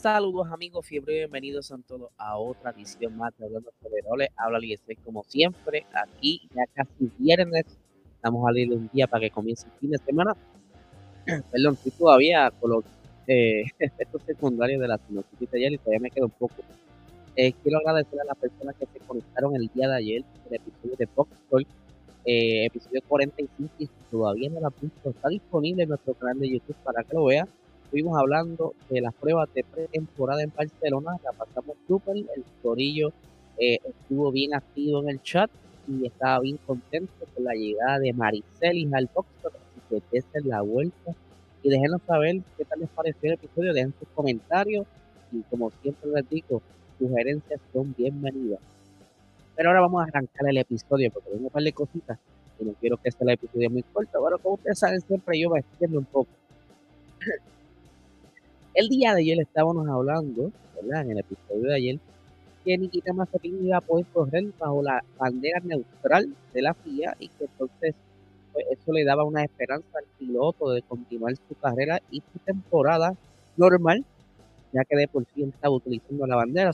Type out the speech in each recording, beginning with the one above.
Saludos amigos, fiebre, bienvenidos a todos a otra edición más de Hablando sobre Roles. Habla estoy como siempre, aquí ya casi viernes. Estamos a leer un día para que comience el fin de semana. Perdón, estoy todavía con los eh, efectos secundarios de la sinopsis de ayer y todavía me queda un poco. Eh, quiero agradecer a las personas que se conectaron el día de ayer, el episodio de Fox eh, episodio 45, y todavía no la ha visto, está disponible en nuestro canal de YouTube para que lo vean estuvimos hablando de las pruebas de pretemporada en Barcelona, la pasamos súper, el Torillo eh, estuvo bien activo en el chat y estaba bien contento con la llegada de Maricelis al Foxtrot, así que es la vuelta y déjenos saber qué tal les pareció el episodio, dejen sus comentarios y como siempre les digo, sugerencias son bienvenidas. Pero ahora vamos a arrancar el episodio porque tengo un par de cositas y no quiero que sea el episodio muy corto, pero como ustedes saben siempre yo me extiendo un poco. El día de ayer estábamos hablando, ¿verdad? En el episodio de ayer, que Nikita Mazepin iba a poder correr bajo la bandera neutral de la FIA y que entonces pues, eso le daba una esperanza al piloto de continuar su carrera y su temporada normal, ya que de por sí estaba utilizando la bandera.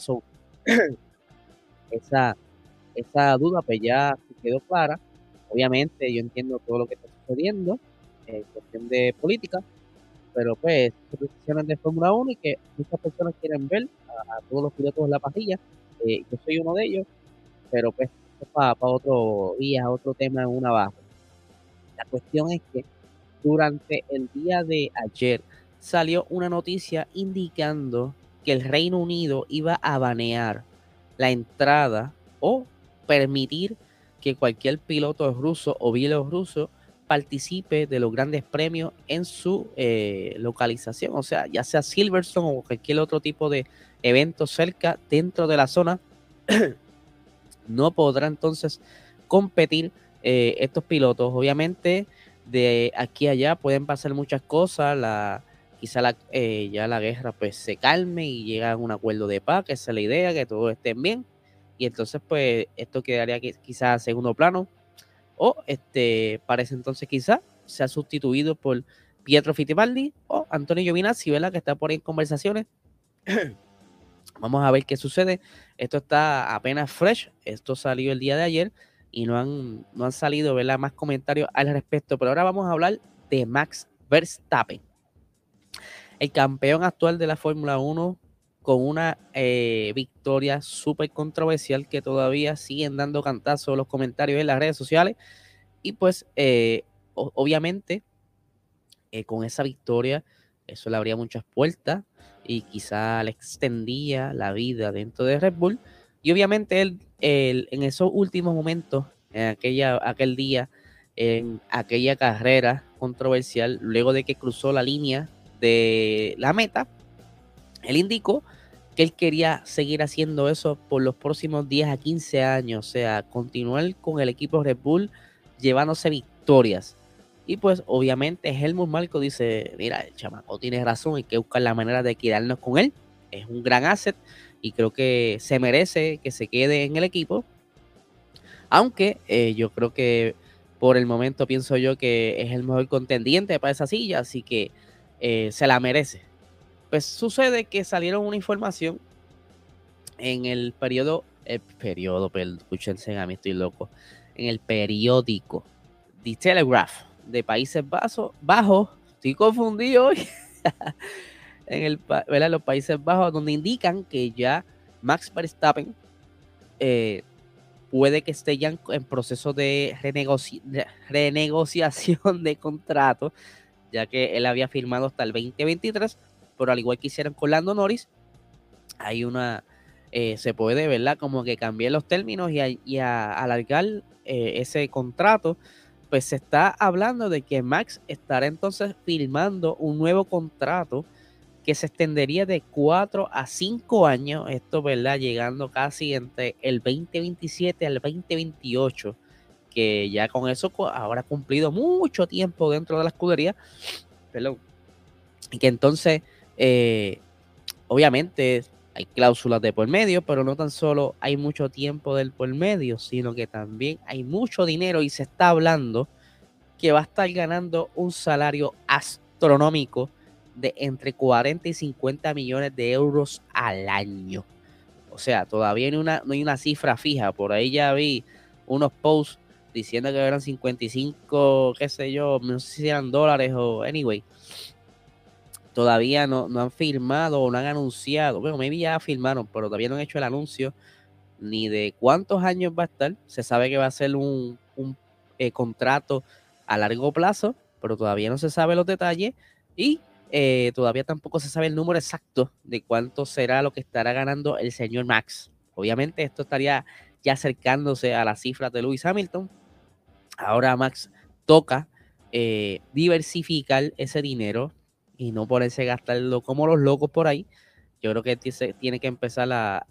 Esa, esa duda pues ya quedó clara. Obviamente yo entiendo todo lo que está sucediendo en cuestión de política, pero pues son de Fórmula 1 y que muchas personas quieren ver a, todos los pilotos en la pajilla. Eh, yo soy uno de ellos, pero pues para, para otro día, otro tema en una baja. La cuestión es que durante el día de ayer salió una noticia indicando que el Reino Unido iba a banear la entrada o permitir que cualquier piloto ruso o bielorruso participe de los grandes premios en su eh, localización, o sea, ya sea Silverstone o cualquier otro tipo de evento cerca dentro de la zona, no podrá entonces competir eh, estos pilotos. Obviamente, de aquí allá pueden pasar muchas cosas, la, quizá la, eh, ya la guerra pues se calme y llega a un acuerdo de paz, que esa es la idea, que todos estén bien, y entonces pues esto quedaría quizá a segundo plano o este, parece entonces quizá sea sustituido por Pietro Fittipaldi o Antonio Giovinazzi, ¿verdad? Que está por ahí en conversaciones. Vamos a ver qué sucede. Esto está apenas fresh. Esto salió el día de ayer y no han, no han salido ¿verdad? más comentarios al respecto. Pero ahora vamos a hablar de Max Verstappen. El campeón actual de la Fórmula 1 con una eh, victoria súper controversial que todavía siguen dando cantazos los comentarios en las redes sociales. Y pues, eh, obviamente, eh, con esa victoria, eso le abría muchas puertas y quizá le extendía la vida dentro de Red Bull. Y obviamente él, en esos últimos momentos, en aquella, aquel día, en aquella carrera controversial, luego de que cruzó la línea de la meta, él indicó que él quería seguir haciendo eso por los próximos 10 a 15 años, o sea, continuar con el equipo Red Bull llevándose victorias. Y pues obviamente Helmut Marco dice, mira, el chamaco tiene razón, hay que buscar la manera de quedarnos con él, es un gran asset y creo que se merece que se quede en el equipo. Aunque eh, yo creo que por el momento pienso yo que es el mejor contendiente para esa silla, así que eh, se la merece. Pues sucede que salieron una información en el periodo, el periodo, pero escúchense a mí, estoy loco, en el periódico The Telegraph de Países Bajos, estoy confundido hoy, en el, ¿verdad? los Países Bajos, donde indican que ya Max Verstappen eh, puede que esté ya en, proceso de, renegociación de contrato, ya que él había firmado hasta el 2023 pero al igual que hicieron con Lando Norris, hay una, eh, se puede, ¿verdad? Como que cambiar los términos y, alargar eh, ese contrato. Pues se está hablando de que Max estará entonces firmando un nuevo contrato que se extendería de 4 a 5 años, esto, ¿verdad? Llegando casi entre el 2027 al 2028, que ya con eso habrá cumplido mucho tiempo dentro de la escudería, perdón, y que entonces eh, obviamente hay cláusulas de por medio, pero no tan solo hay mucho tiempo del por medio, sino que también hay mucho dinero y se está hablando que va a estar ganando un salario astronómico de entre 40 y 50 millones de euros al año. O sea, todavía no hay una, no hay una cifra fija. Por ahí ya vi unos posts diciendo que eran 55, qué sé yo, no sé si eran dólares o anyway. Todavía no, no han firmado o no han anunciado. Bueno, maybe ya firmaron, pero todavía no han hecho el anuncio ni de cuántos años va a estar. Se sabe que va a ser un, eh, contrato a largo plazo, pero todavía no se sabe los detalles y eh, todavía tampoco se sabe el número exacto de cuánto será lo que estará ganando el señor Max. Obviamente esto estaría ya acercándose a las cifras de Lewis Hamilton, Ahora Max toca eh, diversificar ese dinero y no ponerse a gastarlo como los locos por ahí. Yo creo que tiene que empezar a,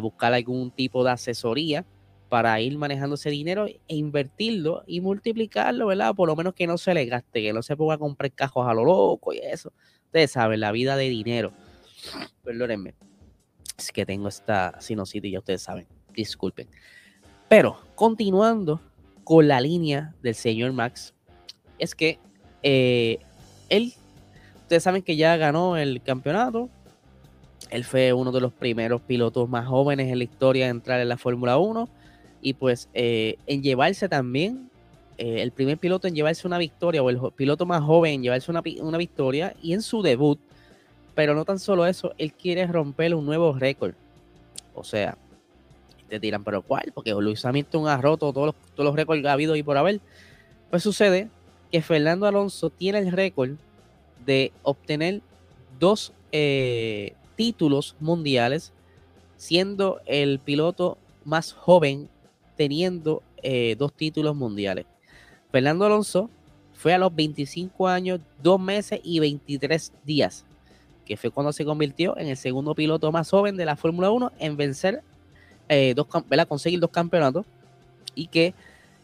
buscar algún tipo de asesoría para ir manejando ese dinero e invertirlo y multiplicarlo, ¿verdad? Por lo menos que no se le gaste, que no se ponga a comprar cajos a lo loco y eso. Ustedes saben, la vida de dinero. Perdónenme. Es que tengo esta sinusitis, ya ustedes saben. Disculpen. Pero, continuando con la línea del señor Max es que eh, él, ustedes saben que ya ganó el campeonato. Él fue uno de los primeros pilotos más jóvenes en la historia de entrar en la Fórmula 1. Y pues eh, en llevarse también, eh, el primer piloto en llevarse una victoria, o el piloto más joven en llevarse una, una victoria, y en su debut. Pero no tan solo eso, él quiere romper un nuevo récord. O sea, te tiran, pero ¿cuál? Porque Luis Hamilton ha roto todos los, todos los récords que ha habido y por haber. Pues sucede que Fernando Alonso tiene el récord de obtener dos eh, títulos mundiales, siendo el piloto más joven teniendo eh, dos títulos mundiales. Fernando Alonso fue a los 25 años, 2 meses y 23 días, que fue cuando se convirtió en el segundo piloto más joven de la Fórmula 1 en vencer eh, dos, conseguir dos campeonatos y que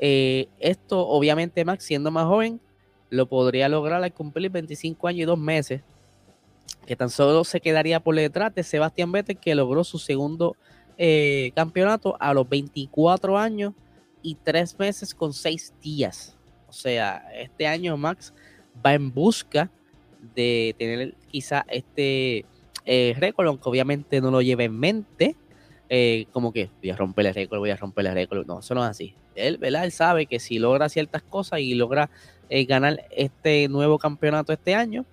esto obviamente Max siendo más joven lo podría lograr al cumplir 25 años y dos meses que tan solo se quedaría por detrás de Sebastián Vettel que logró su segundo eh, campeonato a los 24 años y tres meses con seis días. O sea este año Max va en busca de tener quizá este récord aunque obviamente no lo lleve en mente eh, como que voy a romper el récord, voy a romper el récord. No, eso no es así. Él, ¿verdad? Él sabe que si logra ciertas cosas y logra eh, ganar este nuevo campeonato este año,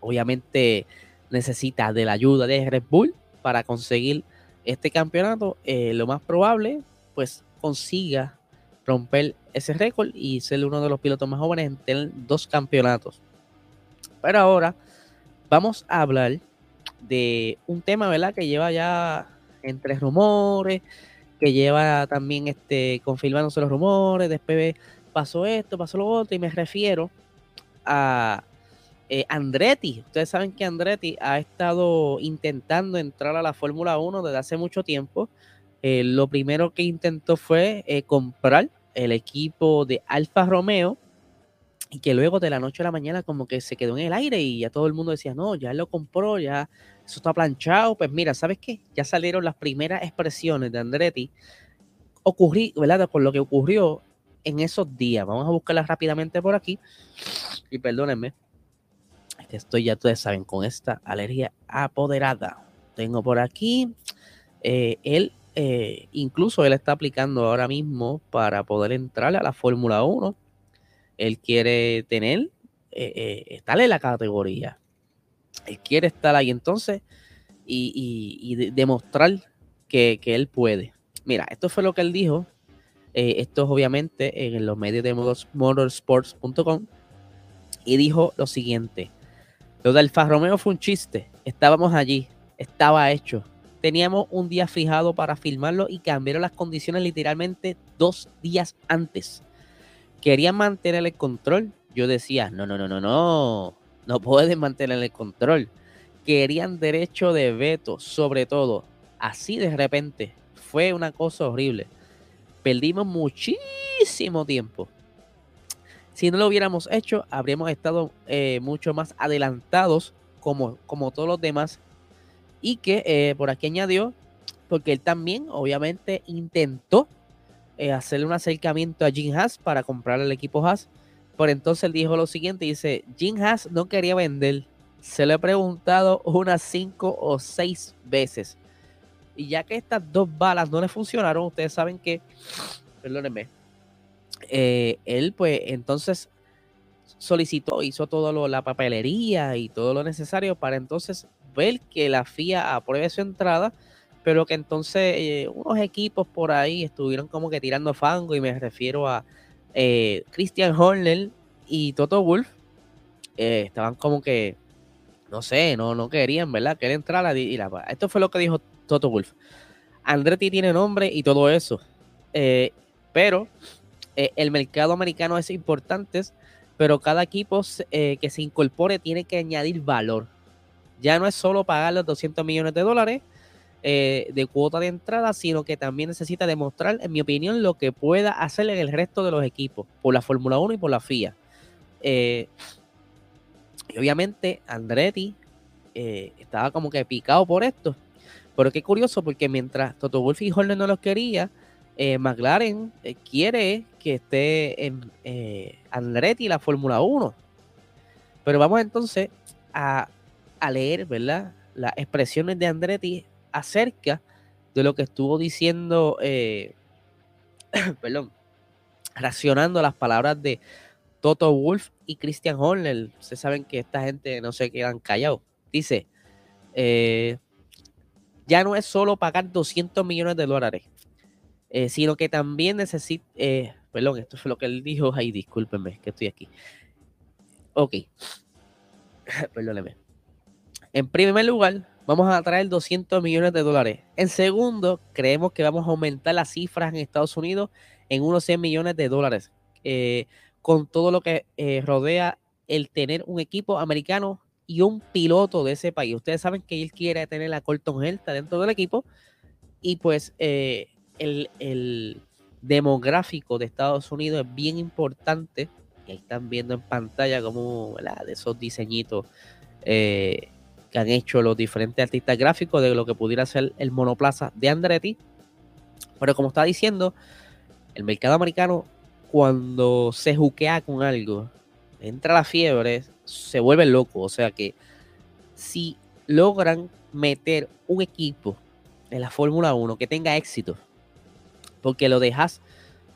obviamente necesita de la ayuda de Red Bull para conseguir este campeonato. Eh, lo más probable, pues consiga romper ese récord y ser uno de los pilotos más jóvenes en tener dos campeonatos. Pero ahora vamos a hablar de un tema, ¿verdad? Que lleva ya entre rumores, que lleva también este, confirmándose los rumores, después pasó esto, pasó lo otro, y me refiero a eh, Andretti. Ustedes saben que Andretti ha estado intentando entrar a la Fórmula 1 desde hace mucho tiempo. Eh, lo primero que intentó fue eh, comprar el equipo de Alfa Romeo y que luego de la noche a la mañana como que se quedó en el aire y ya todo el mundo decía, no, ya lo compró, ya eso está planchado. Pues mira, ¿sabes qué? Ya salieron las primeras expresiones de Andretti. Ocurrí, ¿verdad? Por lo que ocurrió en esos días. Vamos a buscarlas rápidamente por aquí. Y perdónenme. Estoy ya, ustedes saben, con esta alergia apoderada. Tengo por aquí. Eh, él, eh, incluso él está aplicando ahora mismo para poder entrar a la Fórmula 1. Él quiere tener, eh, estar en la categoría. Él quiere estar ahí entonces y, demostrar que, él puede. Mira, esto fue lo que él dijo. Eh, esto es obviamente en los medios de motorsports.com. Y dijo lo siguiente. Lo del Alfa Romeo fue un chiste. Estábamos allí. Estaba hecho. Teníamos un día fijado para filmarlo y cambiaron las condiciones literalmente dos días antes. Querían mantener el control. Yo decía, no, no, no, no, no no pueden mantener el control. Querían derecho de veto, sobre todo. Así de repente. Fue una cosa horrible. Perdimos muchísimo tiempo. Si no lo hubiéramos hecho, habríamos estado eh, mucho más adelantados como, como todos los demás. Y que eh, por aquí añadió, porque él también obviamente intentó eh, hacerle un acercamiento a Jim Haas para comprar el equipo Haas por entonces él dijo lo siguiente, dice, Jim Haas no quería vender, Se lo he preguntado unas cinco o seis veces. Y ya que estas dos balas no le funcionaron, ustedes saben que, perdónenme, eh, él pues entonces solicitó, hizo todo la papelería y todo lo necesario para entonces ver que la FIA apruebe su entrada, pero que entonces eh, unos equipos por ahí estuvieron como que tirando fango y me refiero a eh, Christian Horner y Toto Wolf, estaban como que, no sé, no, no querían, ¿verdad? Que él entrara y la, esto fue lo que dijo Toto Wolf. Andretti tiene nombre y todo eso. Eh, pero eh, el mercado americano es importante, pero cada equipo eh, que se incorpore tiene que añadir valor. Ya no es solo pagar los 200 millones de dólares de cuota de entrada, sino que también necesita demostrar, en mi opinión, lo que pueda hacer en el resto de los equipos, por la Fórmula 1 y por la FIA. y obviamente Andretti estaba como que picado por esto pero qué curioso, porque mientras Toto Wolff y Horner no los quería, eh, McLaren eh, quiere que esté en eh, Andretti la Fórmula 1. Pero vamos entonces a, leer, ¿verdad? Las expresiones de Andretti acerca de lo que estuvo diciendo, perdón, racionando las palabras de Toto Wolf y Christian Horner. Ustedes saben que esta gente no se quedan callados. Dice, eh, ya no es solo pagar 200 millones de dólares, eh, sino que también necesita, eh, perdón, esto fue lo que él dijo, ay, discúlpenme, que estoy aquí. Ok, perdóneme. En primer lugar, vamos a traer 200 millones de dólares. En segundo, creemos que vamos a aumentar las cifras en Estados Unidos en unos 100 millones de dólares, eh, con todo lo que rodea el tener un equipo americano y un piloto de ese país. Ustedes saben que él quiere tener a Colton dentro del equipo y pues eh, el, demográfico de Estados Unidos es bien importante. Y ahí están viendo en pantalla como de esos diseñitos eh, que han hecho los diferentes artistas gráficos de lo que pudiera ser el monoplaza de Andretti. Pero como está diciendo, el mercado americano cuando se juquea con algo, entra la fiebre, se vuelve loco. O sea que si logran meter un equipo en la Fórmula 1 que tenga éxito, porque lo dejas,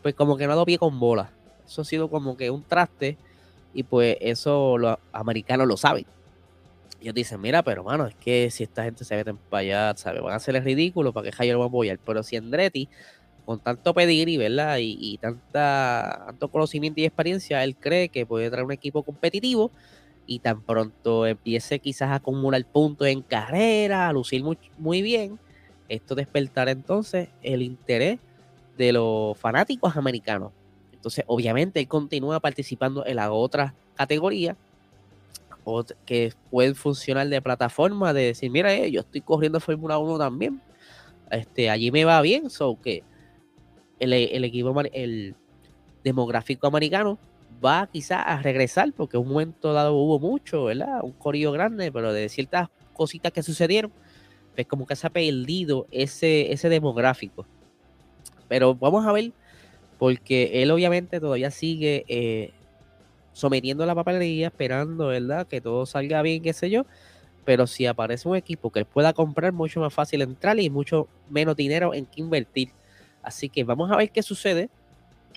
pues como que no lo pie con bola. Eso ha sido como que un traste y pues eso los americanos lo saben. Ellos dicen, mira, pero mano, es que si esta gente se mete para allá, ¿sabes? Van a hacer el ridículo para que Jairo lo va a apoyar. Pero si Andretti con tanto pedigrí, ¿verdad? Y, tanta, tanto conocimiento y experiencia, él cree que puede traer un equipo competitivo y tan pronto empiece quizás a acumular puntos en carrera, a lucir muy, muy bien, esto despertará entonces el interés de los fanáticos americanos. Entonces, obviamente, él continúa participando en la otra categoría que puede funcionar de plataforma, de decir, mira, eh, yo estoy corriendo Fórmula 1 también. Este, allí me va bien, so que el, equipo, el demográfico americano va quizás a regresar, porque en un momento dado hubo mucho, ¿verdad? Un corillo grande, pero de ciertas cositas que sucedieron, pues como que se ha perdido ese, ese demográfico. Pero vamos a ver, porque él obviamente todavía sigue eh, sometiendo la papelería, esperando, ¿verdad? Que todo salga bien, qué sé yo. Pero si aparece un equipo que pueda comprar, mucho más fácil entrar y mucho menos dinero en que invertir. Así que vamos a ver qué sucede.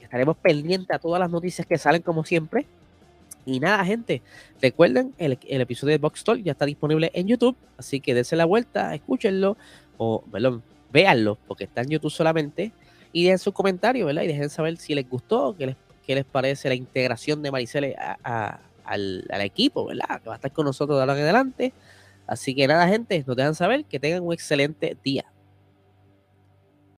Estaremos pendientes a todas las noticias que salen como siempre. Y nada, gente, recuerden, el, episodio de Box Talk ya está disponible en YouTube, así que dense la vuelta, escúchenlo, o perdón, véanlo, porque está en YouTube solamente, y dejen sus comentarios, ¿verdad? Y dejen saber si les gustó, qué les, qué les parece la integración de Maricele al, equipo, ¿verdad? Que va a estar con nosotros de ahora en adelante. Así que nada, gente, nos dejan saber que tengan un excelente día.